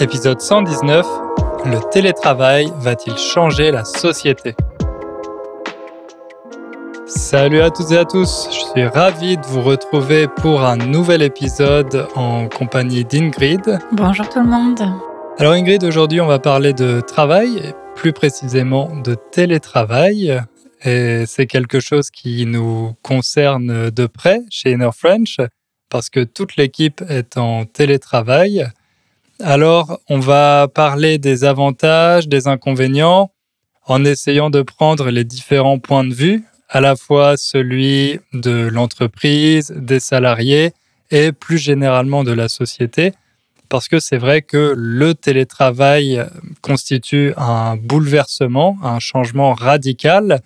Épisode 119. Le télétravail va-t-il changer la société? Salut à toutes et à tous, je suis ravi de vous retrouver pour un nouvel épisode en compagnie d'Ingrid. Bonjour tout le monde. Alors Ingrid, aujourd'hui on va parler de travail, et plus précisément de télétravail. Et c'est quelque chose qui nous concerne de près chez Inner French, parce que toute l'équipe est en télétravail. Alors, on va parler des avantages, des inconvénients, en essayant de prendre les différents points de vue, à la fois celui de l'entreprise, des salariés et plus généralement de la société, parce que c'est vrai que le télétravail constitue un bouleversement, un changement radical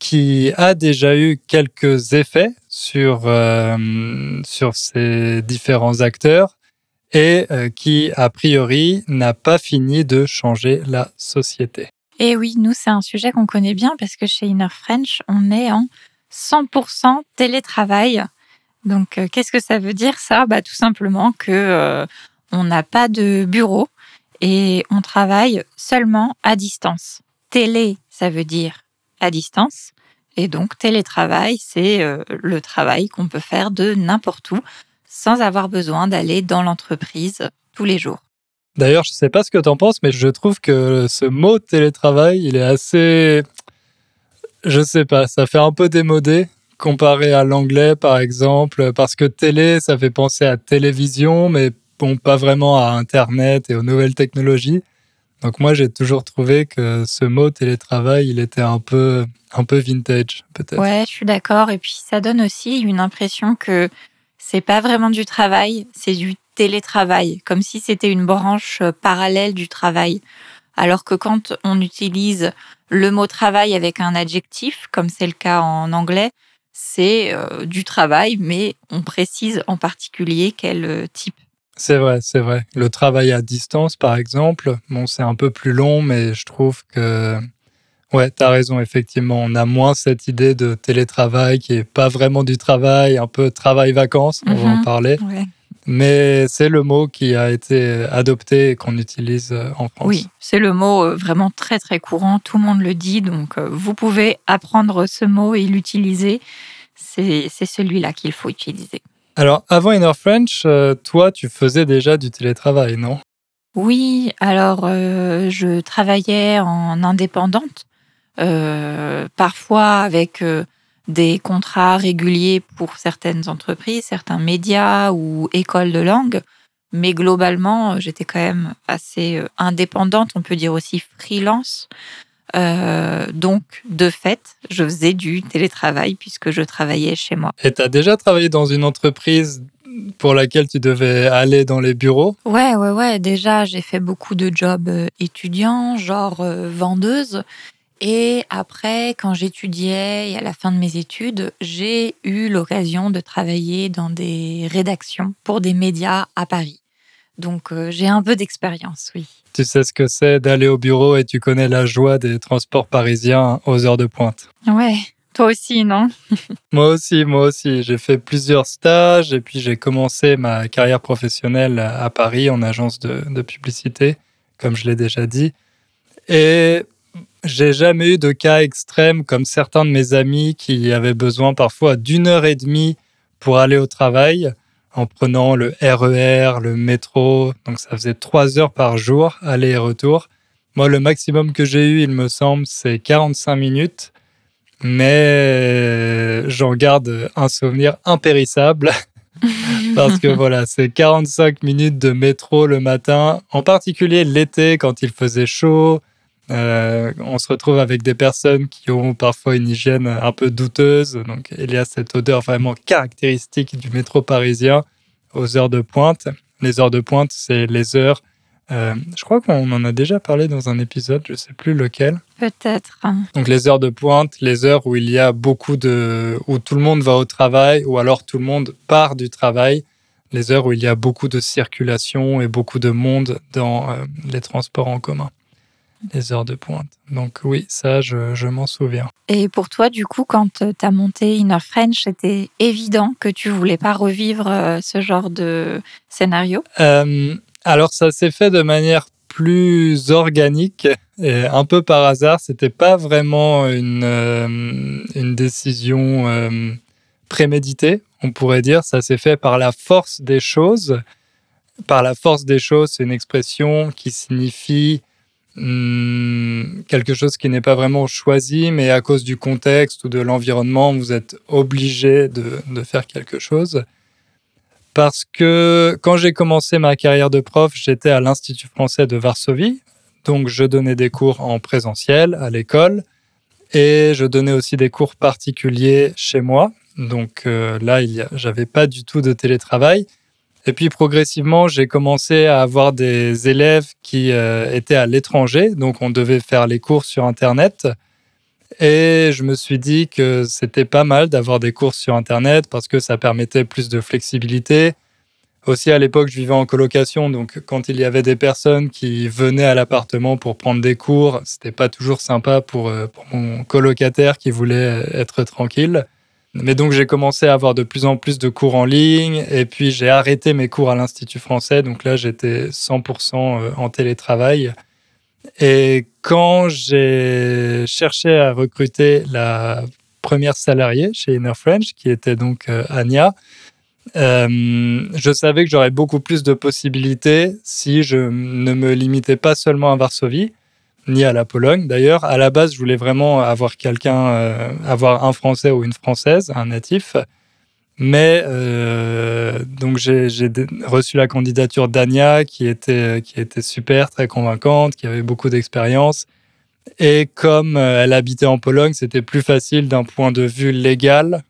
qui a déjà eu quelques effets sur, euh, sur ces différents acteurs et euh, qui, a priori, n'a pas fini de changer la société. Et oui, nous, c'est un sujet qu'on connaît bien parce que chez Inner French, on est en 100% télétravail. Donc, euh, qu'est-ce que ça veut dire ça? Bah, Tout simplement que euh, on n'a pas de bureau et on travaille seulement à distance. Télé, ça veut dire à distance. Et donc, télétravail, c'est le travail qu'on peut faire de n'importe où sans avoir besoin d'aller dans l'entreprise tous les jours. D'ailleurs, je ne sais pas ce que tu en penses, mais je trouve que ce mot télétravail, il est assez... Je ne sais pas, ça fait un peu démodé comparé à l'anglais, par exemple, parce que télé, ça fait penser à télévision, mais bon, pas vraiment à Internet et aux nouvelles technologies. Donc moi, j'ai toujours trouvé que ce mot télétravail, il était un peu, un peu vintage, peut-être. Ouais, je suis d'accord. Et puis, ça donne aussi une impression que c'est pas vraiment du travail, c'est du télétravail, comme si c'était une branche euh, parallèle du travail. Alors que quand on utilise le mot travail avec un adjectif, comme c'est le cas en anglais, c'est euh, du travail, mais on précise en particulier quel euh, type. C'est vrai, c'est vrai. Le travail à distance, par exemple, bon, c'est un peu plus long, mais je trouve que Ouais, tu as raison, effectivement. On a moins cette idée de télétravail qui est pas vraiment du travail, un peu travail-vacances, on va en mhm. parler. Mais c'est le mot qui a été adopté et qu'on utilise euh, en France. Oui, c'est le mot euh, vraiment très très courant, tout le monde le dit, donc euh, vous pouvez apprendre ce mot et l'utiliser. C'est celui-là qu'il faut utiliser. Alors, avant Inner French, toi, tu faisais déjà du télétravail, non? Oui, alors je travaillais en indépendante euh, parfois avec euh, des contrats réguliers pour certaines entreprises, certains médias ou écoles de langue. Mais globalement, j'étais quand même assez euh, indépendante, on peut dire aussi freelance. donc, de fait, je faisais du télétravail puisque je travaillais chez moi. Et tu as déjà travaillé dans une entreprise pour laquelle tu devais aller dans les bureaux? Ouais, ouais, ouais. Déjà, j'ai fait beaucoup de jobs étudiants, genre vendeuse. Et après, quand j'étudiais et à la fin de mes études, j'ai eu l'occasion de travailler dans des rédactions pour des médias à Paris. Donc euh, j'ai un peu d'expérience, oui. Tu sais ce que c'est d'aller au bureau et tu connais la joie des transports parisiens aux heures de pointe. Ouais, toi aussi, non? Moi aussi, moi aussi. J'ai fait plusieurs stages et puis j'ai commencé ma carrière professionnelle à Paris en agence de, de publicité, comme je l'ai déjà dit. Et j'ai jamais eu de cas extrême comme certains de mes amis qui avaient besoin parfois d'une heure et demie pour aller au travail en prenant le RER, e le métro. Donc ça faisait trois heures par jour, aller et retour. Moi, le maximum que j'ai eu, il me semble, c'est 45 minutes. Mais j'en garde un souvenir impérissable. parce que voilà, c'est 45 minutes de métro le matin, en particulier l'été quand il faisait chaud, euh, on se retrouve avec des personnes qui ont parfois une hygiène un peu douteuse. Donc, il y a cette odeur vraiment caractéristique du métro parisien aux heures de pointe. Les heures de pointe, c'est les heures. Euh, je crois qu'on en a déjà parlé dans un épisode, je ne sais plus lequel. Peut-être. Donc les heures de pointe, les heures où il y a beaucoup de, où tout le monde va au travail, ou alors tout le monde part du travail, les heures où il y a beaucoup de circulation et beaucoup de monde dans euh, les transports en commun les heures de pointe. Donc oui, ça, je, m'en souviens. Et pour toi, du coup, quand tu as monté Inner French, c'était évident que tu voulais pas revivre euh, ce genre de scénario? Euh, Alors ça s'est fait de manière plus organique et un peu par hasard. C'était pas vraiment une, euh, une décision euh, préméditée, on pourrait dire. Ça s'est fait par la force des choses. Par la force des choses, c'est une expression qui signifie hmm, quelque chose qui n'est pas vraiment choisi, mais à cause du contexte ou de l'environnement, vous êtes obligé de, faire quelque chose parce que quand j'ai commencé ma carrière de prof, j'étais à l'Institut français de Varsovie, donc je donnais des cours en présentiel à l'école et je donnais aussi des cours particuliers chez moi. Donc euh, là, j'avais pas du tout de télétravail. Et puis progressivement, j'ai commencé à avoir des élèves qui euh, étaient à l'étranger, donc on devait faire les cours sur Internet. Et je me suis dit que c'était pas mal d'avoir des cours sur Internet parce que ça permettait plus de flexibilité. Aussi, à l'époque, je vivais en colocation, donc quand il y avait des personnes qui venaient à l'appartement pour prendre des cours, c'était pas toujours sympa pour, euh, pour mon colocataire qui voulait être tranquille. Mais donc, j'ai commencé à avoir de plus en plus de cours en ligne et puis j'ai arrêté mes cours à l'Institut français. Donc là, j'étais 100% euh, en télétravail. Et quand j'ai cherché à recruter la première salariée chez Inner French, qui était donc euh, Anya, euh, je savais que j'aurais beaucoup plus de possibilités si je ne me limitais pas seulement à Varsovie, ni à la Pologne. D'ailleurs, à la base, je voulais vraiment avoir quelqu'un, euh, avoir un Français ou une Française, un natif. Mais euh, donc j'ai reçu la candidature d'Ania qui était, qui était super, très convaincante, qui avait beaucoup d'expérience. Et comme euh, elle habitait en Pologne, c'était plus facile d'un point de vue légal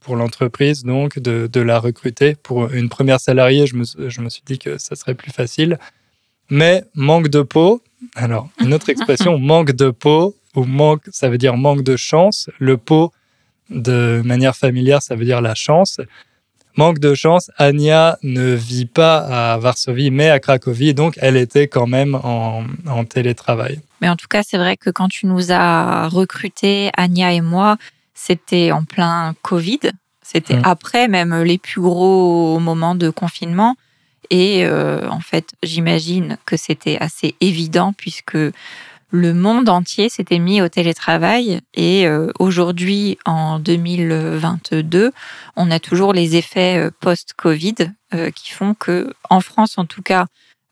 pour l'entreprise, donc de, la recruter. Pour une première salariée, je me, je me suis dit que ça serait plus facile. Mais manque de peau, alors une autre expression, manque de peau, ou manque, ça veut dire manque de chance. Le pot, de manière familière, ça veut dire la chance. Manque de chance, Anya ne vit pas à Varsovie, mais à Cracovie, donc elle était quand même en, télétravail. Mais en tout cas, c'est vrai que quand tu nous as recrutés, Anya et moi, c'était en plein Covid. C'était mm. après même les plus gros moments de confinement. Et euh, en fait, j'imagine que c'était assez évident puisque le monde entier s'était mis au télétravail et euh, aujourd'hui, en 2022, on a toujours les effets euh, post-Covid euh, qui font que, en France en tout cas,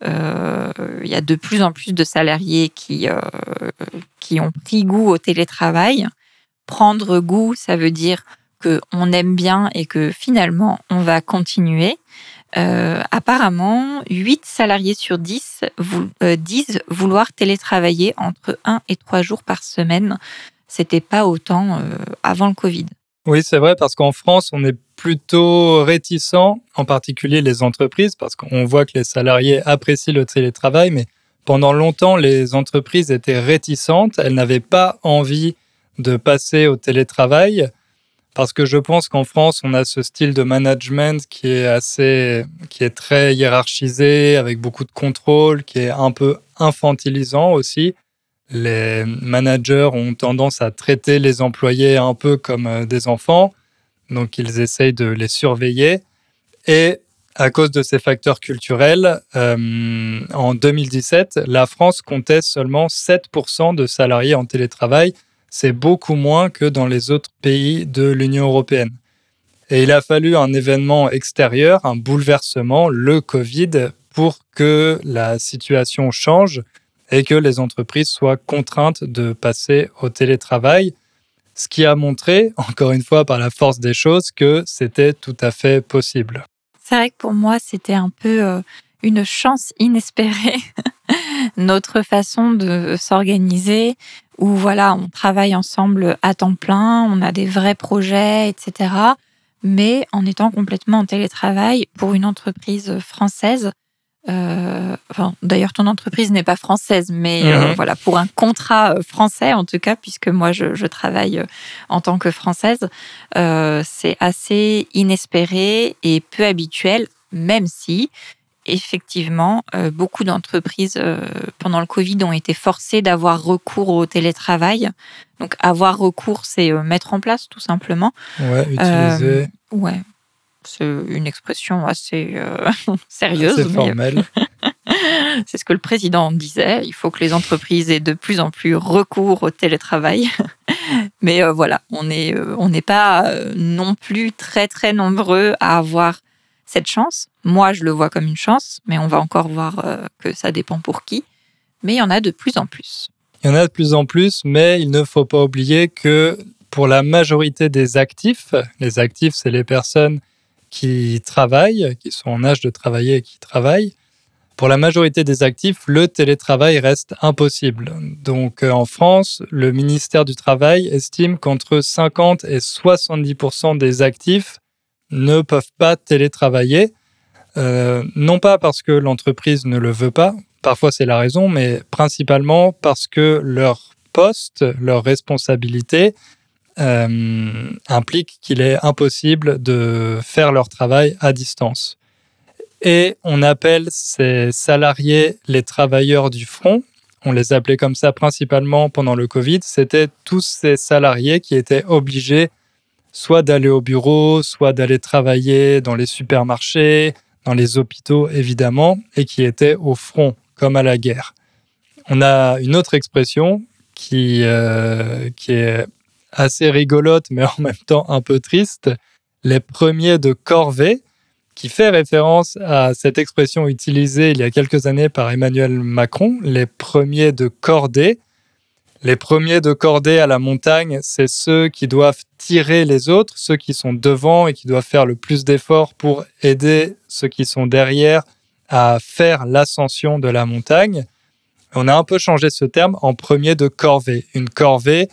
il y a de plus en plus de salariés qui, qui ont pris goût au télétravail. Prendre goût, ça veut dire qu'on aime bien et que finalement, on va continuer. Euh, apparemment, 8 salariés sur 10 euh, disent vouloir télétravailler entre 1 et 3 jours par semaine. C'était pas autant euh, avant le Covid. Oui, c'est vrai, parce qu'en France, on est plutôt réticent, en particulier les entreprises, parce qu'on voit que les salariés apprécient le télétravail, mais pendant longtemps, les entreprises étaient réticentes, elles n'avaient pas envie de passer au télétravail parce que je pense qu'en France, on a ce style de management qui est assez, qui est très hiérarchisé, avec beaucoup de contrôle, qui est un peu infantilisant aussi. Les managers ont tendance à traiter les employés un peu comme euh, des enfants, donc ils essayent de les surveiller. Et à cause de ces facteurs culturels, euh, en 2017, la France comptait seulement 7% de salariés en télétravail c'est beaucoup moins que dans les autres pays de l'Union européenne. Et il a fallu un événement extérieur, un bouleversement, le Covid, pour que la situation change et que les entreprises soient contraintes de passer au télétravail, ce qui a montré, encore une fois par la force des choses, que c'était tout à fait possible. C'est vrai que pour moi, c'était un peu euh, une chance inespérée, notre façon de s'organiser, où voilà, on travaille ensemble à temps plein, on a des vrais projets, etc. Mais en étant complètement en télétravail pour une entreprise française. Euh, enfin, d'ailleurs, ton entreprise n'est pas française, mais euh, mhm. voilà, pour un contrat euh, français en tout cas, puisque moi je, je travaille en tant que française, c'est assez inespéré et peu habituel, même si effectivement, euh, beaucoup d'entreprises euh, pendant le Covid ont été forcées d'avoir recours au télétravail. Donc, avoir recours, c'est euh, mettre en place tout simplement. Ouais, utiliser. ouais, c'est une expression assez sérieuse. Assez formelle. C'est ce que le président disait. Il faut que les entreprises aient de plus en plus recours au télétravail. Mais euh, voilà, on n'est euh, on n'est pas non plus très très nombreux à avoir cette chance. Moi, je le vois comme une chance, mais on va encore voir que ça dépend pour qui. Mais il y en a de plus en plus. Il y en a de plus en plus, mais il ne faut pas oublier que pour la majorité des actifs, les actifs, c'est les personnes qui travaillent, qui sont en âge de travailler et qui travaillent, pour la majorité des actifs, le télétravail reste impossible. Donc euh, en France, le ministère du Travail estime qu'entre 50 et 70 des actifs ne peuvent pas télétravailler, euh, non pas parce que l'entreprise ne le veut pas, parfois c'est la raison, mais principalement parce que leur poste, leur responsabilité euh, implique qu'il est impossible de faire leur travail à distance. Et on appelle ces salariés les travailleurs du front. On les appelait comme ça principalement pendant le Covid. C'était tous ces salariés qui étaient obligés soit d'aller au bureau, soit d'aller travailler dans les supermarchés, dans les hôpitaux évidemment, et qui étaient au front, comme à la guerre. On a une autre expression qui, euh, qui est assez rigolote, mais en même temps un peu triste, les premiers de corvée, qui fait référence à cette expression utilisée il y a quelques années par Emmanuel Macron, les premiers de cordée. Les premiers de cordée à la montagne, c'est ceux qui doivent tirer les autres, ceux qui sont devant et qui doivent faire le plus d'efforts pour aider ceux qui sont derrière à faire l'ascension de la montagne. On a un peu changé ce terme en premier de corvée. Une corvée,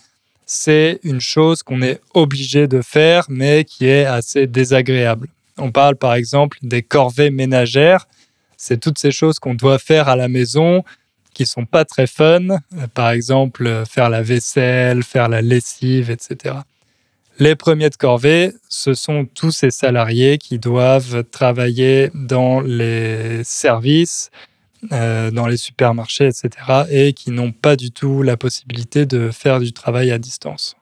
c'est une chose qu'on est obligé de faire, mais qui est assez désagréable. On parle par exemple des corvées ménagères. C'est toutes ces choses qu'on doit faire à la maison qui sont pas très fun. Par exemple, faire la vaisselle, faire la lessive, etc. Les premiers de corvée, ce sont tous ces salariés qui doivent travailler dans les services, euh, dans les supermarchés, etc. et qui n'ont pas du tout la possibilité de faire du travail à distance.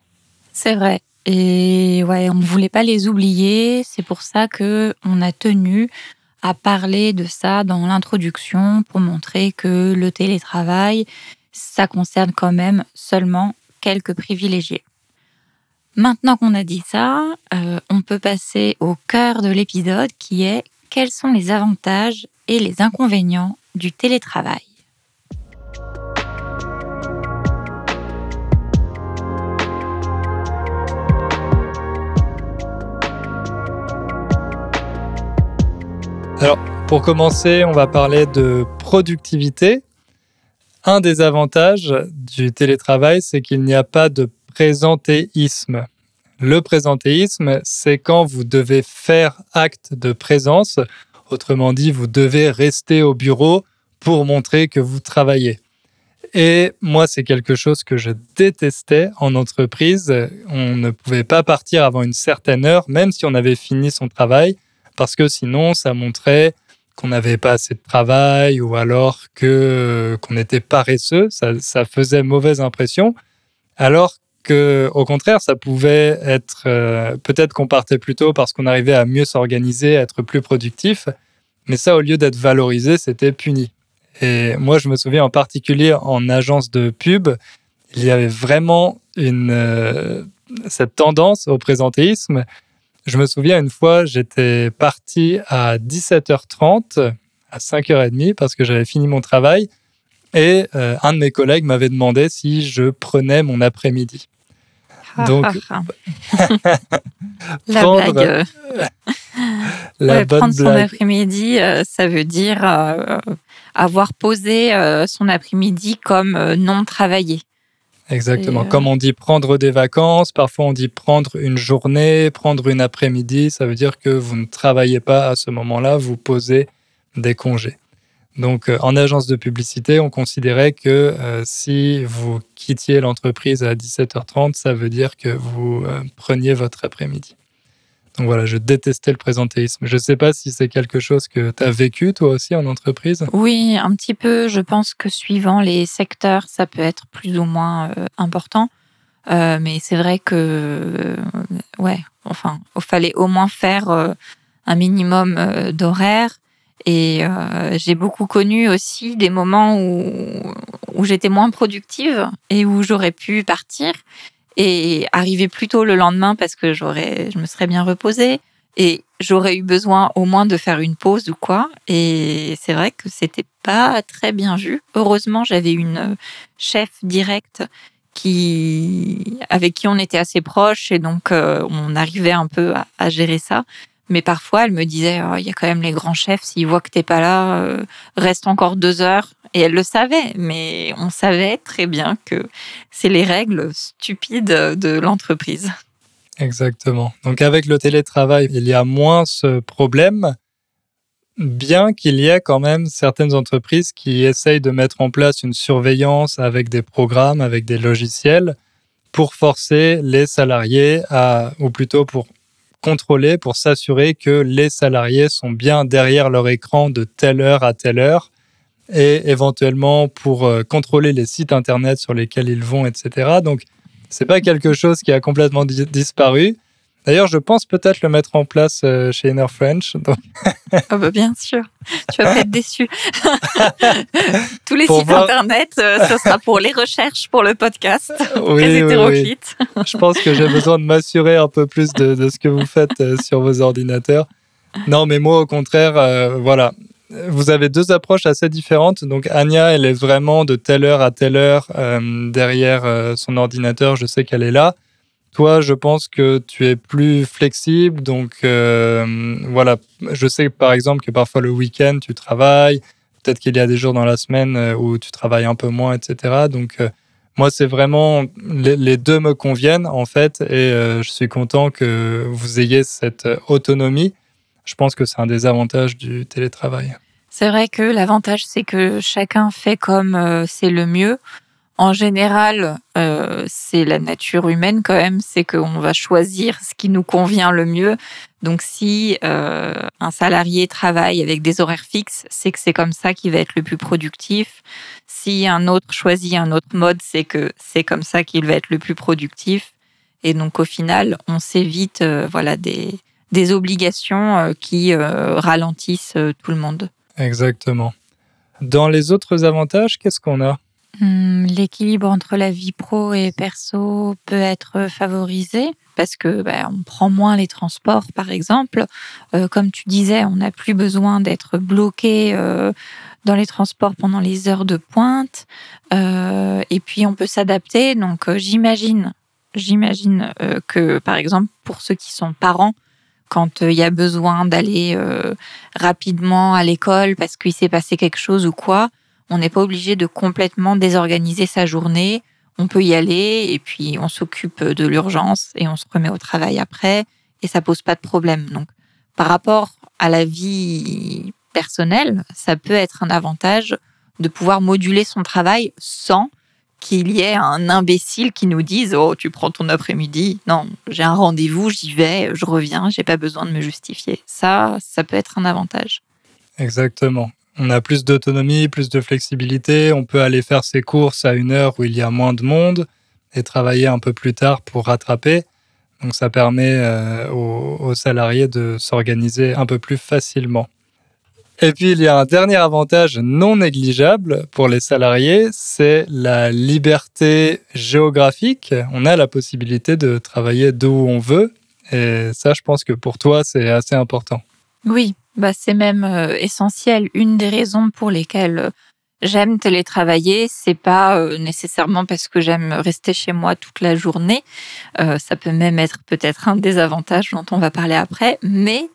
C'est vrai. Et ouais, on ne voulait pas les oublier. C'est pour ça que on a tenu à parler de ça dans l'introduction pour montrer que le télétravail, ça concerne quand même seulement quelques privilégiés. Maintenant qu'on a dit ça, euh, on peut passer au cœur de l'épisode qui est quels sont les avantages et les inconvénients du télétravail. Alors, pour commencer, on va parler de productivité. Un des avantages du télétravail, c'est qu'il n'y a pas de présentéisme. Le présentéisme, c'est quand vous devez faire acte de présence. Autrement dit, vous devez rester au bureau pour montrer que vous travaillez. Et moi, c'est quelque chose que je détestais en entreprise. On ne pouvait pas partir avant une certaine heure, même si on avait fini son travail parce que sinon, ça montrait qu'on n'avait pas assez de travail ou alors que qu'on était paresseux. Ça, faisait mauvaise impression. Alors que, au contraire, ça pouvait être euh, peut-être qu'on partait plus tôt parce qu'on arrivait à mieux s'organiser, à être plus productif. Mais ça, au lieu d'être valorisé, c'était puni. Et moi, je me souviens en particulier en agence de pub, il y avait vraiment une, euh, cette tendance au présentéisme je me souviens une fois, j'étais parti à 17h30, à 5h30, parce que j'avais fini mon travail. Et euh, un de mes collègues m'avait demandé si je prenais mon après-midi. Donc, la prendre, blague. la prendre son après-midi, euh, ça veut dire euh, avoir posé son après-midi comme non travaillé. Exactement. Comme on dit prendre des vacances, parfois on dit prendre une journée, prendre une après-midi, ça veut dire que vous ne travaillez pas à ce moment-là, vous posez des congés. Donc euh, en agence de publicité, on considérait que euh, si vous quittiez l'entreprise à 17h30, ça veut dire que vous euh, preniez votre après-midi. Donc voilà, je détestais le présentéisme. Je ne sais pas si c'est quelque chose que tu as vécu toi aussi en entreprise. Oui, un petit peu. Je pense que suivant les secteurs, ça peut être plus ou moins euh, important. Euh, mais c'est vrai que, euh, ouais, enfin, il fallait au moins faire un minimum d'horaire. Et j'ai beaucoup connu aussi des moments où, où j'étais moins productive et où j'aurais pu partir et arriver plus tôt le lendemain parce que j'aurais, je me serais bien reposée et j'aurais eu besoin au moins de faire une pause ou quoi. Et c'est vrai que c'était pas très bien vu. Heureusement, j'avais une chef directe qui, avec qui on était assez proches et donc euh, on arrivait un peu à, à gérer ça. Mais parfois, elle me disait, oh, il y a quand même les grands chefs, s'ils voient que t'es pas là, euh, reste encore deux heures. Et elle le savait, mais on savait très bien que c'est les règles stupides de l'entreprise. Exactement. Donc avec le télétravail, il y a moins ce problème, bien qu'il y ait quand même certaines entreprises qui essayent de mettre en place une surveillance avec des programmes, avec des logiciels, pour forcer les salariés à, ou plutôt pour contrôler, pour s'assurer que les salariés sont bien derrière leur écran de telle heure à telle heure et éventuellement pour euh, contrôler les sites internet sur lesquels ils vont, etc. Donc, c'est pas quelque chose qui a complètement di disparu. D'ailleurs, je pense peut-être le mettre en place euh, chez Inner French. Donc... oh bah bien sûr, tu vas pas être déçu. Tous les pour sites voir... internet, euh, ce sera pour les recherches, pour le podcast. Oui, hétéroclite. Oui, oui. Je pense que j'ai besoin de m'assurer un peu plus de, de, ce que vous faites euh, sur vos ordinateurs. Non, mais moi, au contraire, euh, voilà, vous avez deux approches assez différentes. Donc Anya, elle est vraiment de telle heure à telle heure euh, derrière euh, son ordinateur. Je sais qu'elle est là. Toi, je pense que tu es plus flexible. Donc euh, voilà, je sais par exemple que parfois le week-end, tu travailles. Peut-être qu'il y a des jours dans la semaine euh, où tu travailles un peu moins, etc. Donc euh, moi, c'est vraiment les, deux me conviennent en fait, et je suis content que vous ayez cette autonomie je pense que c'est un des avantages du télétravail. C'est vrai que l'avantage, c'est que chacun fait comme c'est le mieux. En général, euh, c'est la nature humaine quand même, c'est qu'on va choisir ce qui nous convient le mieux. Donc si euh, un salarié travaille avec des horaires fixes, c'est que c'est comme ça qu'il va être le plus productif. Si un autre choisit un autre mode, c'est que c'est comme ça qu'il va être le plus productif. Et donc au final, on s'évite euh, voilà des, obligations qui ralentissent tout le monde. Exactement. Dans les autres avantages, qu'est-ce qu'on a? Hum, L'équilibre entre la vie pro et perso peut être favorisé parce que bah, on prend moins les transports, par exemple. Euh, comme tu disais, on n'a plus besoin d'être bloqué euh, dans les transports pendant les heures de pointe. Euh, et puis on peut s'adapter. Donc j'imagine, j'imagine que par exemple pour ceux qui sont parents, quand il y a besoin d'aller euh, rapidement à l'école parce qu'il s'est passé quelque chose ou quoi, on n'est pas obligé de complètement désorganiser sa journée. On peut y aller et puis on s'occupe de l'urgence et on se remet au travail après et ça pose pas de problème. Donc, par rapport à la vie personnelle, ça peut être un avantage de pouvoir moduler son travail sans qu'il y ait un imbécile qui nous dise Oh, tu prends ton après-midi. Non, j'ai un rendez-vous, j'y vais, je reviens, j'ai pas besoin de me justifier. Ça, ça peut être un avantage. Exactement. On a plus d'autonomie, plus de flexibilité. On peut aller faire ses courses à une heure où il y a moins de monde et travailler un peu plus tard pour rattraper. Donc ça permet euh, aux, aux salariés de s'organiser un peu plus facilement. Et puis, il y a un dernier avantage non négligeable pour les salariés, c'est la liberté géographique. On a la possibilité de travailler d'où on veut. Et ça, je pense que pour toi, c'est assez important. Oui, bah c'est même euh, essentiel. Une des raisons pour lesquelles euh, j'aime télétravailler, c'est pas euh, nécessairement parce que j'aime rester chez moi toute la journée. Euh, ça peut même être peut-être un des avantages dont on va parler après, mais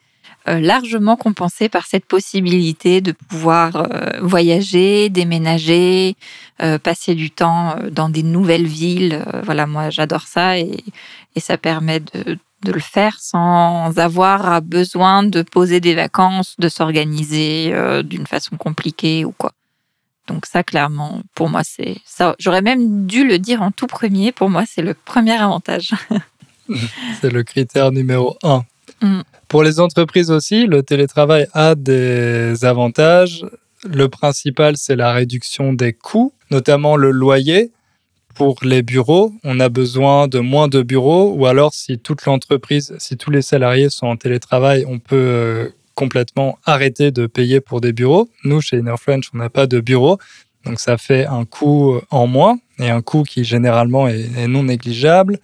euh, largement compensé par cette possibilité de pouvoir euh, voyager, déménager, passer du temps dans des nouvelles villes. Voilà, moi j'adore ça et, et ça permet de, de le faire sans avoir besoin de poser des vacances, de s'organiser d'une façon compliquée ou quoi. Donc ça, clairement, pour moi, c'est ça. J'aurais même dû le dire en tout premier. Pour moi, c'est le premier avantage. c'est le critère numéro un. Mm. Pour les entreprises aussi, le télétravail a des avantages. Le principal, c'est la réduction des coûts, notamment le loyer. Pour les bureaux, on a besoin de moins de bureaux, ou alors si toute l'entreprise, si tous les salariés sont en télétravail, on peut euh, complètement arrêter de payer pour des bureaux. Nous, chez Inner French, on n'a pas de bureau. Donc ça fait un coût en moins et un coût qui généralement est, non négligeable.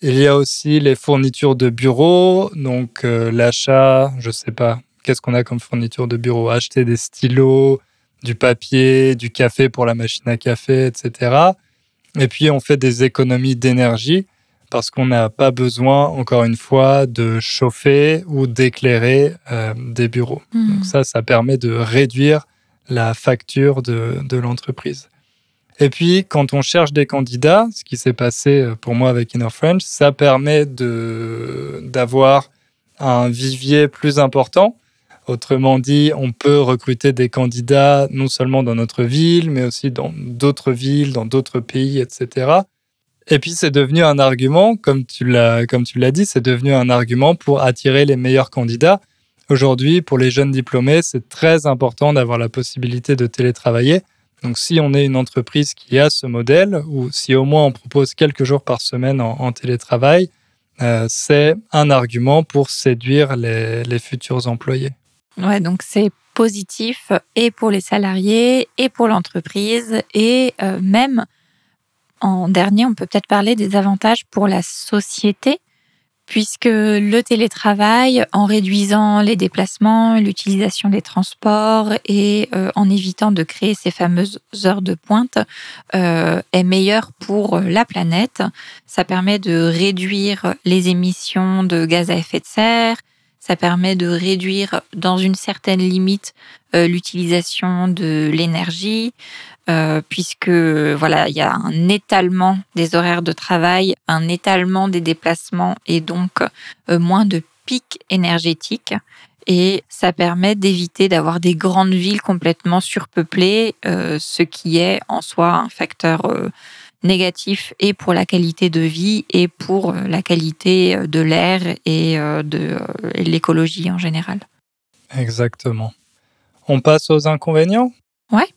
Il y a aussi les fournitures de bureau, donc euh, l'achat, je sais pas, qu'est-ce qu'on a comme fourniture de bureau Acheter des stylos, du papier, du café pour la machine à café, etc. Et puis on fait des économies d'énergie parce qu'on n'a pas besoin, encore une fois, de chauffer ou d'éclairer euh, des bureaux. Hmm. Donc ça, ça permet de réduire la facture de, de l'entreprise. Et puis, quand on cherche des candidats, ce qui s'est passé euh, pour moi avec Inner French, ça permet d'avoir un vivier plus important. Autrement dit, on peut recruter des candidats non seulement dans notre ville, mais aussi dans d'autres villes, dans d'autres pays, etc. Et puis, c'est devenu un argument, comme tu l'as, comme tu l'as dit, c'est devenu un argument pour attirer les meilleurs candidats. Aujourd'hui, pour les jeunes diplômés, c'est très important d'avoir la possibilité de télétravailler. Donc, si on est une entreprise qui a ce modèle, ou si au moins on propose quelques jours par semaine en, télétravail, euh, c'est un argument pour séduire les, futurs employés. Ouais, donc c'est positif et pour les salariés et pour l'entreprise et euh, même en dernier, on peut peut-être parler des avantages pour la société puisque le télétravail, en réduisant les déplacements, l'utilisation des transports et euh, en évitant de créer ces fameuses heures de pointe, euh, est meilleur pour la planète. Ça permet de réduire les émissions de gaz à effet de serre, ça permet de réduire dans une certaine limite euh, l'utilisation de l'énergie, euh, puisque voilà, il y a un étalement des horaires de travail, un étalement des déplacements et donc euh, moins de pics énergétiques. Et ça permet d'éviter d'avoir des grandes villes complètement surpeuplées, ce qui est en soi un facteur négatif et pour la qualité de vie et pour la qualité de l'air et de l'écologie en général. Exactement. On passe aux inconvénients? Ouais.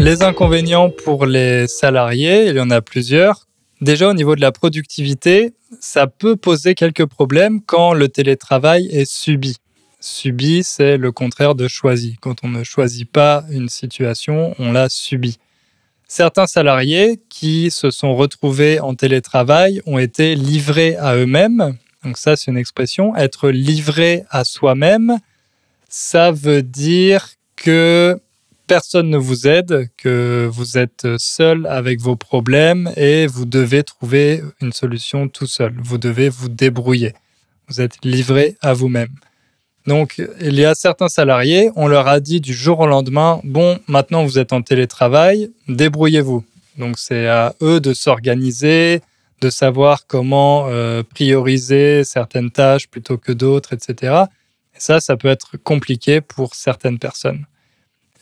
Les inconvénients pour les salariés, il y en a plusieurs. Déjà au niveau de la productivité, ça peut poser quelques problèmes quand le télétravail est subi. Subi, c'est le contraire de choisi. Quand on ne choisit pas une situation, on la subit. Certains salariés qui se sont retrouvés en télétravail ont été livrés à eux-mêmes. Donc ça, c'est une expression. Être livré à soi-même, ça veut dire que personne ne vous aide, que vous êtes seul avec vos problèmes et vous devez trouver une solution tout seul. Vous devez vous débrouiller. Vous êtes livré à vous-même. Donc, il y a certains salariés, on leur a dit du jour au lendemain, bon, maintenant vous êtes en télétravail, débrouillez-vous. Donc, c'est à eux de s'organiser, de savoir comment euh, prioriser certaines tâches plutôt que d'autres, etc. Et ça, ça peut être compliqué pour certaines personnes.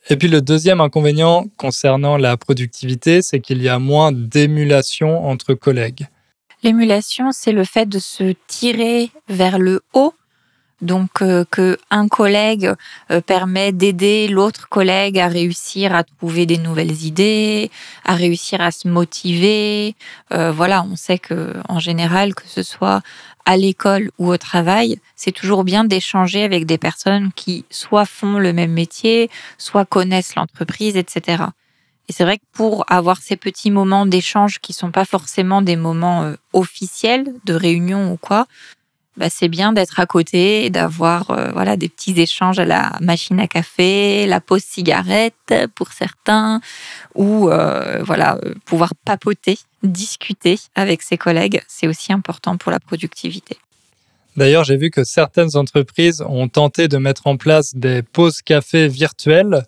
Et puis le deuxième inconvénient concernant la productivité, c'est qu'il y a moins d'émulation entre collègues. L'émulation, c'est le fait de se tirer vers le haut donc euh, que un collègue euh, permet d'aider l'autre collègue à réussir à trouver des nouvelles idées, à réussir à se motiver. Euh, voilà, on sait que en général, que ce soit à l'école ou au travail, c'est toujours bien d'échanger avec des personnes qui soit font le même métier, soit connaissent l'entreprise, etc. Et c'est vrai que pour avoir ces petits moments d'échange qui sont pas forcément des moments officiels de réunion ou quoi, bah, c'est bien d'être à côté, d'avoir euh, voilà des petits échanges à la machine à café, la pause cigarette pour certains, ou euh, voilà euh, pouvoir papoter, discuter avec ses collègues, c'est aussi important pour la productivité. D'ailleurs, j'ai vu que certaines entreprises ont tenté de mettre en place des pauses café virtuelles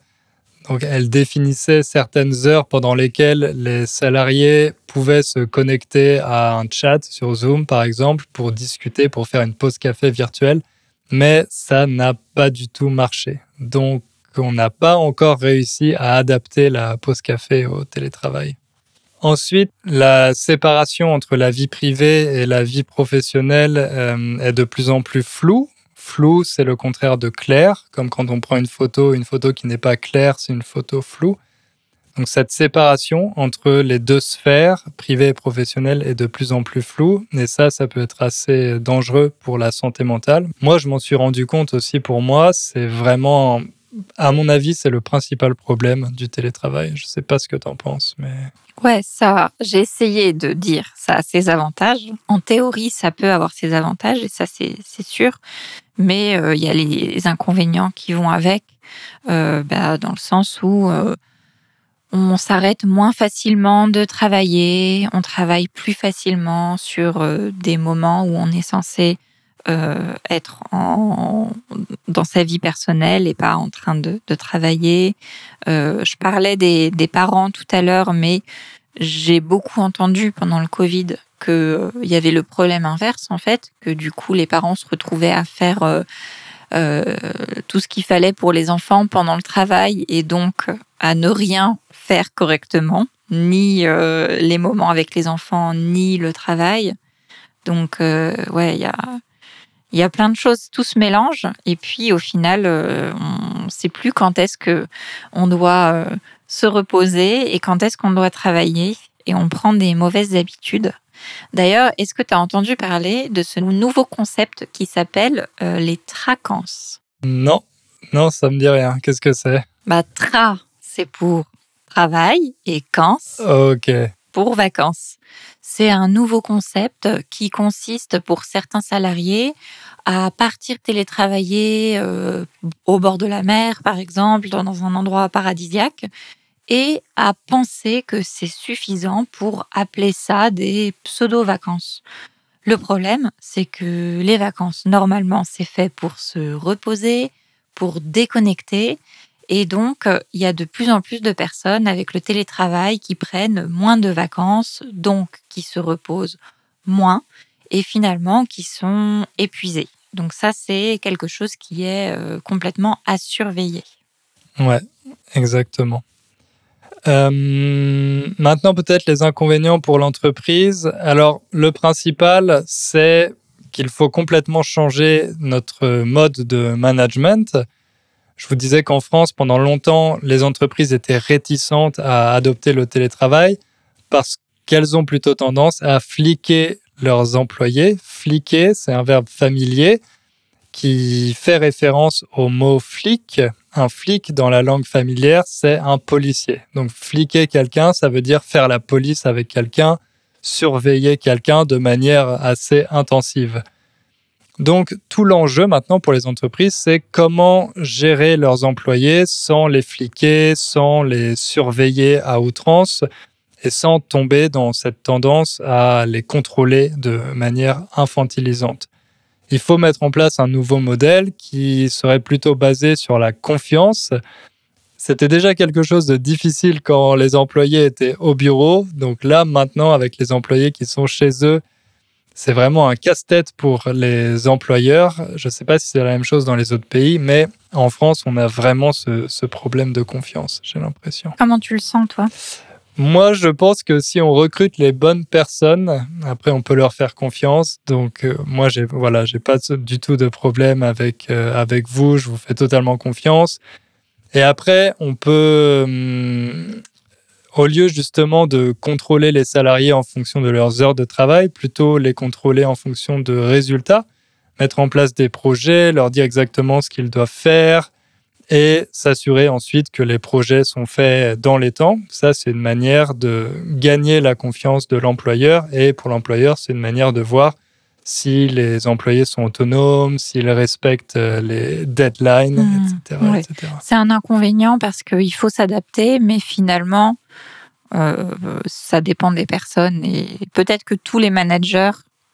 donc, elle définissait certaines heures pendant lesquelles les salariés pouvaient se connecter à un chat sur Zoom, par exemple, pour discuter, pour faire une pause café virtuelle. Mais ça n'a pas du tout marché. Donc, on n'a pas encore réussi à adapter la pause café au télétravail. Ensuite, la séparation entre la vie privée et la vie professionnelle euh, est de plus en plus floue flou, c'est le contraire de clair, comme quand on prend une photo, une photo qui n'est pas claire, c'est une photo floue. Donc cette séparation entre les deux sphères, privée et professionnelle, est de plus en plus floue. Et ça, ça peut être assez dangereux pour la santé mentale. Moi, je m'en suis rendu compte aussi pour moi. C'est vraiment, à mon avis, c'est le principal problème du télétravail. Je ne sais pas ce que tu en penses, mais... Ouais, ça, j'ai essayé de dire ça a ses avantages. En théorie, ça peut avoir ses avantages, et ça, c'est sûr. Mais euh, il y a les inconvénients qui vont avec, euh, bah, dans le sens où euh, on s'arrête moins facilement de travailler, on travaille plus facilement sur euh, des moments où on est censé euh, être en, dans sa vie personnelle et pas en train de, de travailler. Je parlais des, des, parents tout à l'heure, mais j'ai beaucoup entendu pendant le Covid qu'il euh, y avait le problème inverse, en fait, que du coup les parents se retrouvaient à faire euh, euh, tout ce qu'il fallait pour les enfants pendant le travail et donc à ne rien faire correctement, ni euh, les moments avec les enfants, ni le travail. Donc, ouais, il y a, y a plein de choses, tout se mélange. Et puis, au final, on ne sait plus quand est-ce que on doit se reposer et quand est-ce qu'on doit travailler. Et on prend des mauvaises habitudes. D'ailleurs, est-ce que tu as entendu parler de ce nouveau concept qui s'appelle euh, les tracances Non, non, ça me dit rien. Qu'est-ce que c'est? Bah, tra, c'est pour travail et cans Ok. pour vacances. C'est un nouveau concept qui consiste pour certains salariés à partir télétravailler euh, au bord de la mer, par exemple, dans un endroit paradisiaque, et à penser que c'est suffisant pour appeler ça des pseudo-vacances. Le problème, c'est que les vacances, normalement, c'est fait pour se reposer, pour déconnecter. Et donc, il y a de plus en plus de personnes avec le télétravail qui prennent moins de vacances, donc qui se reposent moins et finalement qui sont épuisées. Donc ça, c'est quelque chose qui est euh, complètement à surveiller. Ouais, exactement. Euh, maintenant, peut-être les inconvénients pour l'entreprise. Alors, le principal, c'est qu'il faut complètement changer notre mode de management. Je vous disais qu'en France, pendant longtemps, les entreprises étaient réticentes à adopter le télétravail parce qu'elles ont plutôt tendance à fliquer leurs employés. Fliquer, c'est un verbe familier qui fait référence au mot flic. Un flic dans la langue familière, c'est un policier. Donc fliquer quelqu'un, ça veut dire faire la police avec quelqu'un, surveiller quelqu'un de manière assez intensive. Donc tout l'enjeu maintenant pour les entreprises, c'est comment gérer leurs employés sans les fliquer, sans les surveiller à outrance et sans tomber dans cette tendance à les contrôler de manière infantilisante. Il faut mettre en place un nouveau modèle qui serait plutôt basé sur la confiance. C'était déjà quelque chose de difficile quand les employés étaient au bureau. Donc là, maintenant, avec les employés qui sont chez eux, c'est vraiment un casse-tête pour les employeurs. Je ne sais pas si c'est la même chose dans les autres pays, mais en France, on a vraiment ce, ce problème de confiance, j'ai l'impression. Comment tu le sens, toi? Moi, je pense que si on recrute les bonnes personnes, après, on peut leur faire confiance. Donc, euh, moi, j'ai voilà, j'ai pas du tout de problème avec, euh, avec vous. Je vous fais totalement confiance. Et après, on peut, hum, au lieu justement de contrôler les salariés en fonction de leurs heures de travail, plutôt les contrôler en fonction de résultats, mettre en place des projets, leur dire exactement ce qu'ils doivent faire et s'assurer ensuite que les projets sont faits dans les temps. Ça, c'est une manière de gagner la confiance de l'employeur et pour l'employeur, c'est une manière de voir si les employés sont autonomes, s'ils respectent euh, les deadlines, Mmh, etc., ouais. C'est un inconvénient parce qu'il faut s'adapter, mais finalement, euh, ça dépend des personnes. Et peut-être que tous les managers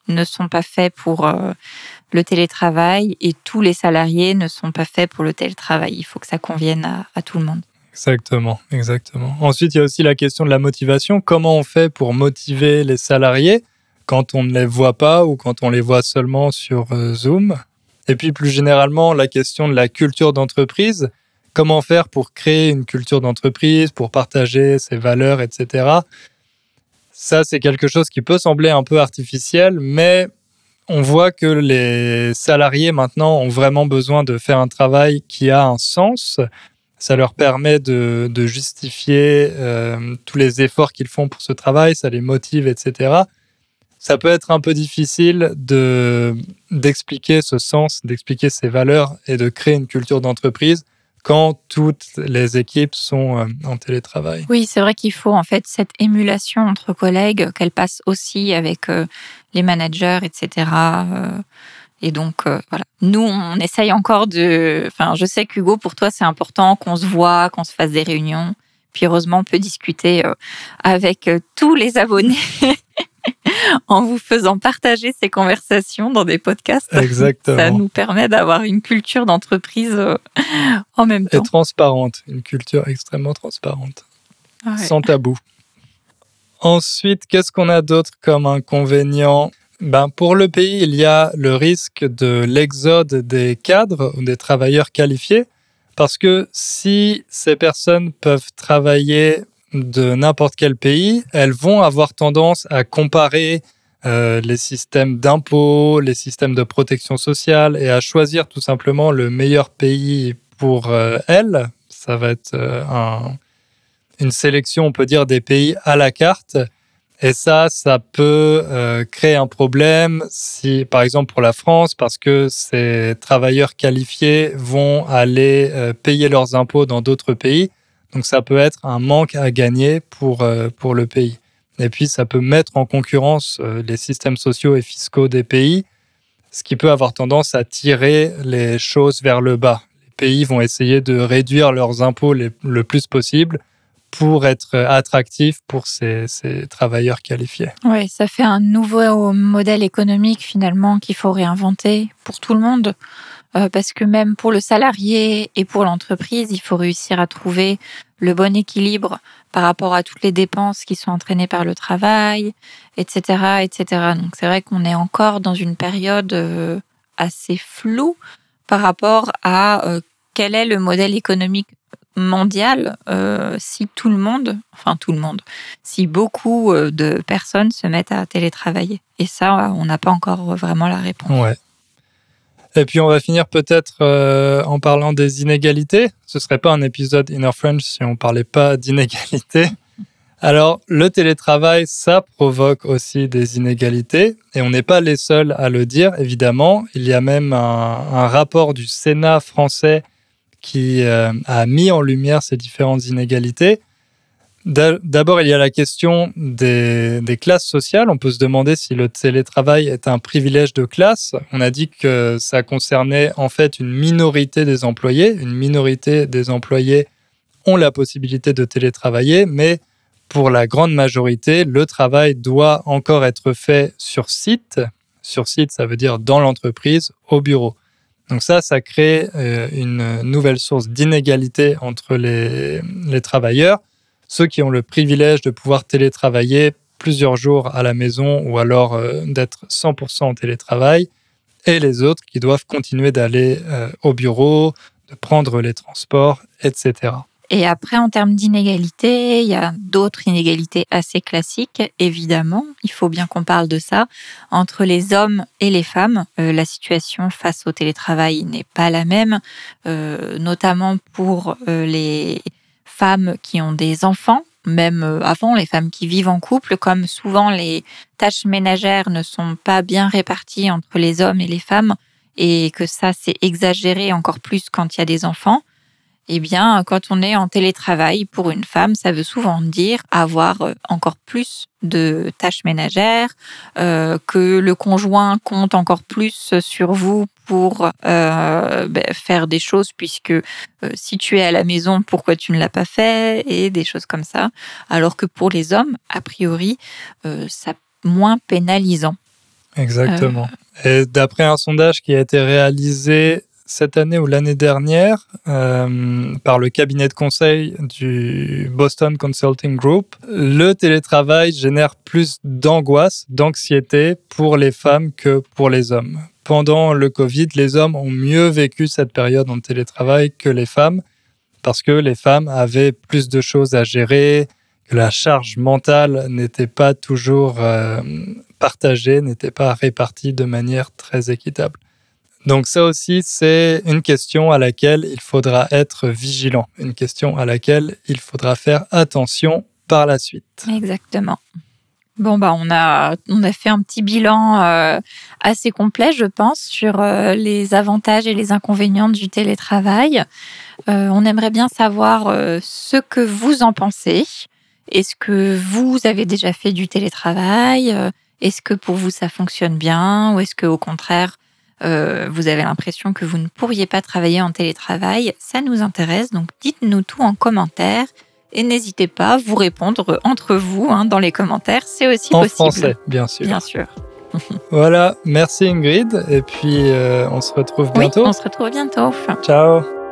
ne sont pas faits pour euh, le télétravail et tous les salariés ne sont pas faits pour le télétravail. Il faut que ça convienne à, à tout le monde. Exactement, exactement. Ensuite, il y a aussi la question de la motivation. Comment on fait pour motiver les salariés quand on ne les voit pas ou quand on les voit seulement sur euh, Zoom? Et puis plus généralement, la question de la culture d'entreprise. Comment faire pour créer une culture d'entreprise, pour partager ses valeurs, etc. Ça, c'est quelque chose qui peut sembler un peu artificiel, mais on voit que les salariés maintenant ont vraiment besoin de faire un travail qui a un sens. Ça leur permet de, justifier euh, tous les efforts qu'ils font pour ce travail, ça les motive, etc. Ça peut être un peu difficile de d'expliquer ce sens, d'expliquer ces valeurs et de créer une culture d'entreprise quand toutes les équipes sont euh, en télétravail. Oui, c'est vrai qu'il faut en fait cette émulation entre collègues, qu'elle passe aussi avec euh, les managers, etc. Euh, et donc, voilà. Nous, on essaye encore de. Enfin, je sais qu'Hugo, pour toi, c'est important qu'on se voit, qu'on se fasse des réunions. Puis heureusement, on peut discuter avec tous les abonnés en vous faisant partager ces conversations dans des podcasts. Exactement. Ça nous permet d'avoir une culture d'entreprise euh, en même temps. Et transparente, une culture extrêmement transparente, sans tabou. Ensuite, qu'est-ce qu'on a d'autre comme inconvénient? Ben, Pour le pays, il y a le risque de l'exode des cadres ou des travailleurs qualifiés, parce que si ces personnes peuvent travailler de n'importe quel pays, elles vont avoir tendance à comparer euh, les systèmes d'impôts, les systèmes de protection sociale et à choisir tout simplement le meilleur pays pour euh, elles. Ça va être euh, une sélection, on peut dire, des pays à la carte. Et ça, ça peut créer un problème si, par exemple, pour la France, parce que ces travailleurs qualifiés vont aller payer leurs impôts dans d'autres pays. Donc ça peut être un manque à gagner pour, euh, pour le pays. Et puis ça peut mettre en concurrence euh, les systèmes sociaux et fiscaux des pays, ce qui peut avoir tendance à tirer les choses vers le bas. Les pays vont essayer de réduire leurs impôts le plus possible pour être attractifs pour ces, ces travailleurs qualifiés. Oui, ça fait un nouveau modèle économique finalement qu'il faut réinventer pour tout le monde. Euh, parce que même pour le salarié et pour l'entreprise, il faut réussir à trouver le bon équilibre par rapport à toutes les dépenses qui sont entraînées par le travail, etc., etc. Donc c'est vrai qu'on est encore dans une période euh, assez floue par rapport à euh, quel est le modèle économique mondial si tout le monde, enfin tout le monde, si beaucoup de personnes se mettent à télétravailler. Et ça, on n'a pas encore vraiment la réponse. Ouais. Et puis on va finir peut-être euh, en parlant des inégalités. Ce serait pas un épisode Inner French si on parlait pas d'inégalités. Alors le télétravail, ça provoque aussi des inégalités et on n'est pas les seuls à le dire, évidemment. Il y a même un, rapport du Sénat français qui euh, a mis en lumière ces différentes inégalités. D'abord, il y a la question des, classes sociales. On peut se demander si le télétravail est un privilège de classe. On a dit que ça concernait en fait une minorité des employés. Une minorité des employés ont la possibilité de télétravailler, mais pour la grande majorité, le travail doit encore être fait sur site. Sur site, ça veut dire dans l'entreprise, au bureau. Donc ça, ça crée euh, une nouvelle source d'inégalité entre les travailleurs ceux qui ont le privilège de pouvoir télétravailler plusieurs jours à la maison ou alors euh, d'être 100% en télétravail, et les autres qui doivent continuer d'aller euh, au bureau, de prendre les transports, etc. Et après, en termes d'inégalité, il y a d'autres inégalités assez classiques, évidemment. Il faut bien qu'on parle de ça. Entre les hommes et les femmes, euh, la situation face au télétravail n'est pas la même, notamment pour les femmes qui ont des enfants, même euh, avant les femmes qui vivent en couple, comme souvent les tâches ménagères ne sont pas bien réparties entre les hommes et les femmes, et que ça c'est exagéré encore plus quand il y a des enfants, eh bien, quand on est en télétravail, pour une femme, ça veut souvent dire avoir euh, encore plus de tâches ménagères, euh, que le conjoint compte encore plus sur vous pour euh, ben, faire des choses, puisque si tu es à la maison, pourquoi tu ne l'as pas fait, et des choses comme ça. Alors que pour les hommes, a priori, ça moins pénalisant. Exactement. Et d'après un sondage qui a été réalisé cette année ou l'année dernière euh, par le cabinet de conseil du Boston Consulting Group. Le télétravail génère plus d'angoisse, d'anxiété pour les femmes que pour les hommes. Pendant le Covid, les hommes ont mieux vécu cette période en télétravail que les femmes parce que les femmes avaient plus de choses à gérer, que la charge mentale n'était pas toujours euh, partagée, n'était pas répartie de manière très équitable. Donc ça aussi, c'est une question à laquelle il faudra être vigilant, une question à laquelle il faudra faire attention par la suite. Exactement. Bon, bah, on a, on a fait un petit bilan euh, assez complet, je pense, sur euh, les avantages et les inconvénients du télétravail. Euh, on aimerait bien savoir ce que vous en pensez. Est-ce que vous avez déjà fait du télétravail? Est-ce que pour vous ça fonctionne bien? Ou est-ce que au contraire, vous avez l'impression que vous ne pourriez pas travailler en télétravail Ça nous intéresse, donc dites-nous tout en commentaire. Et n'hésitez pas à vous répondre entre vous hein, dans les commentaires, c'est aussi en possible. En français, bien sûr. Bien sûr. voilà, merci Ingrid. Et puis, euh, on se retrouve bientôt. Oui, on se retrouve bientôt. Ciao.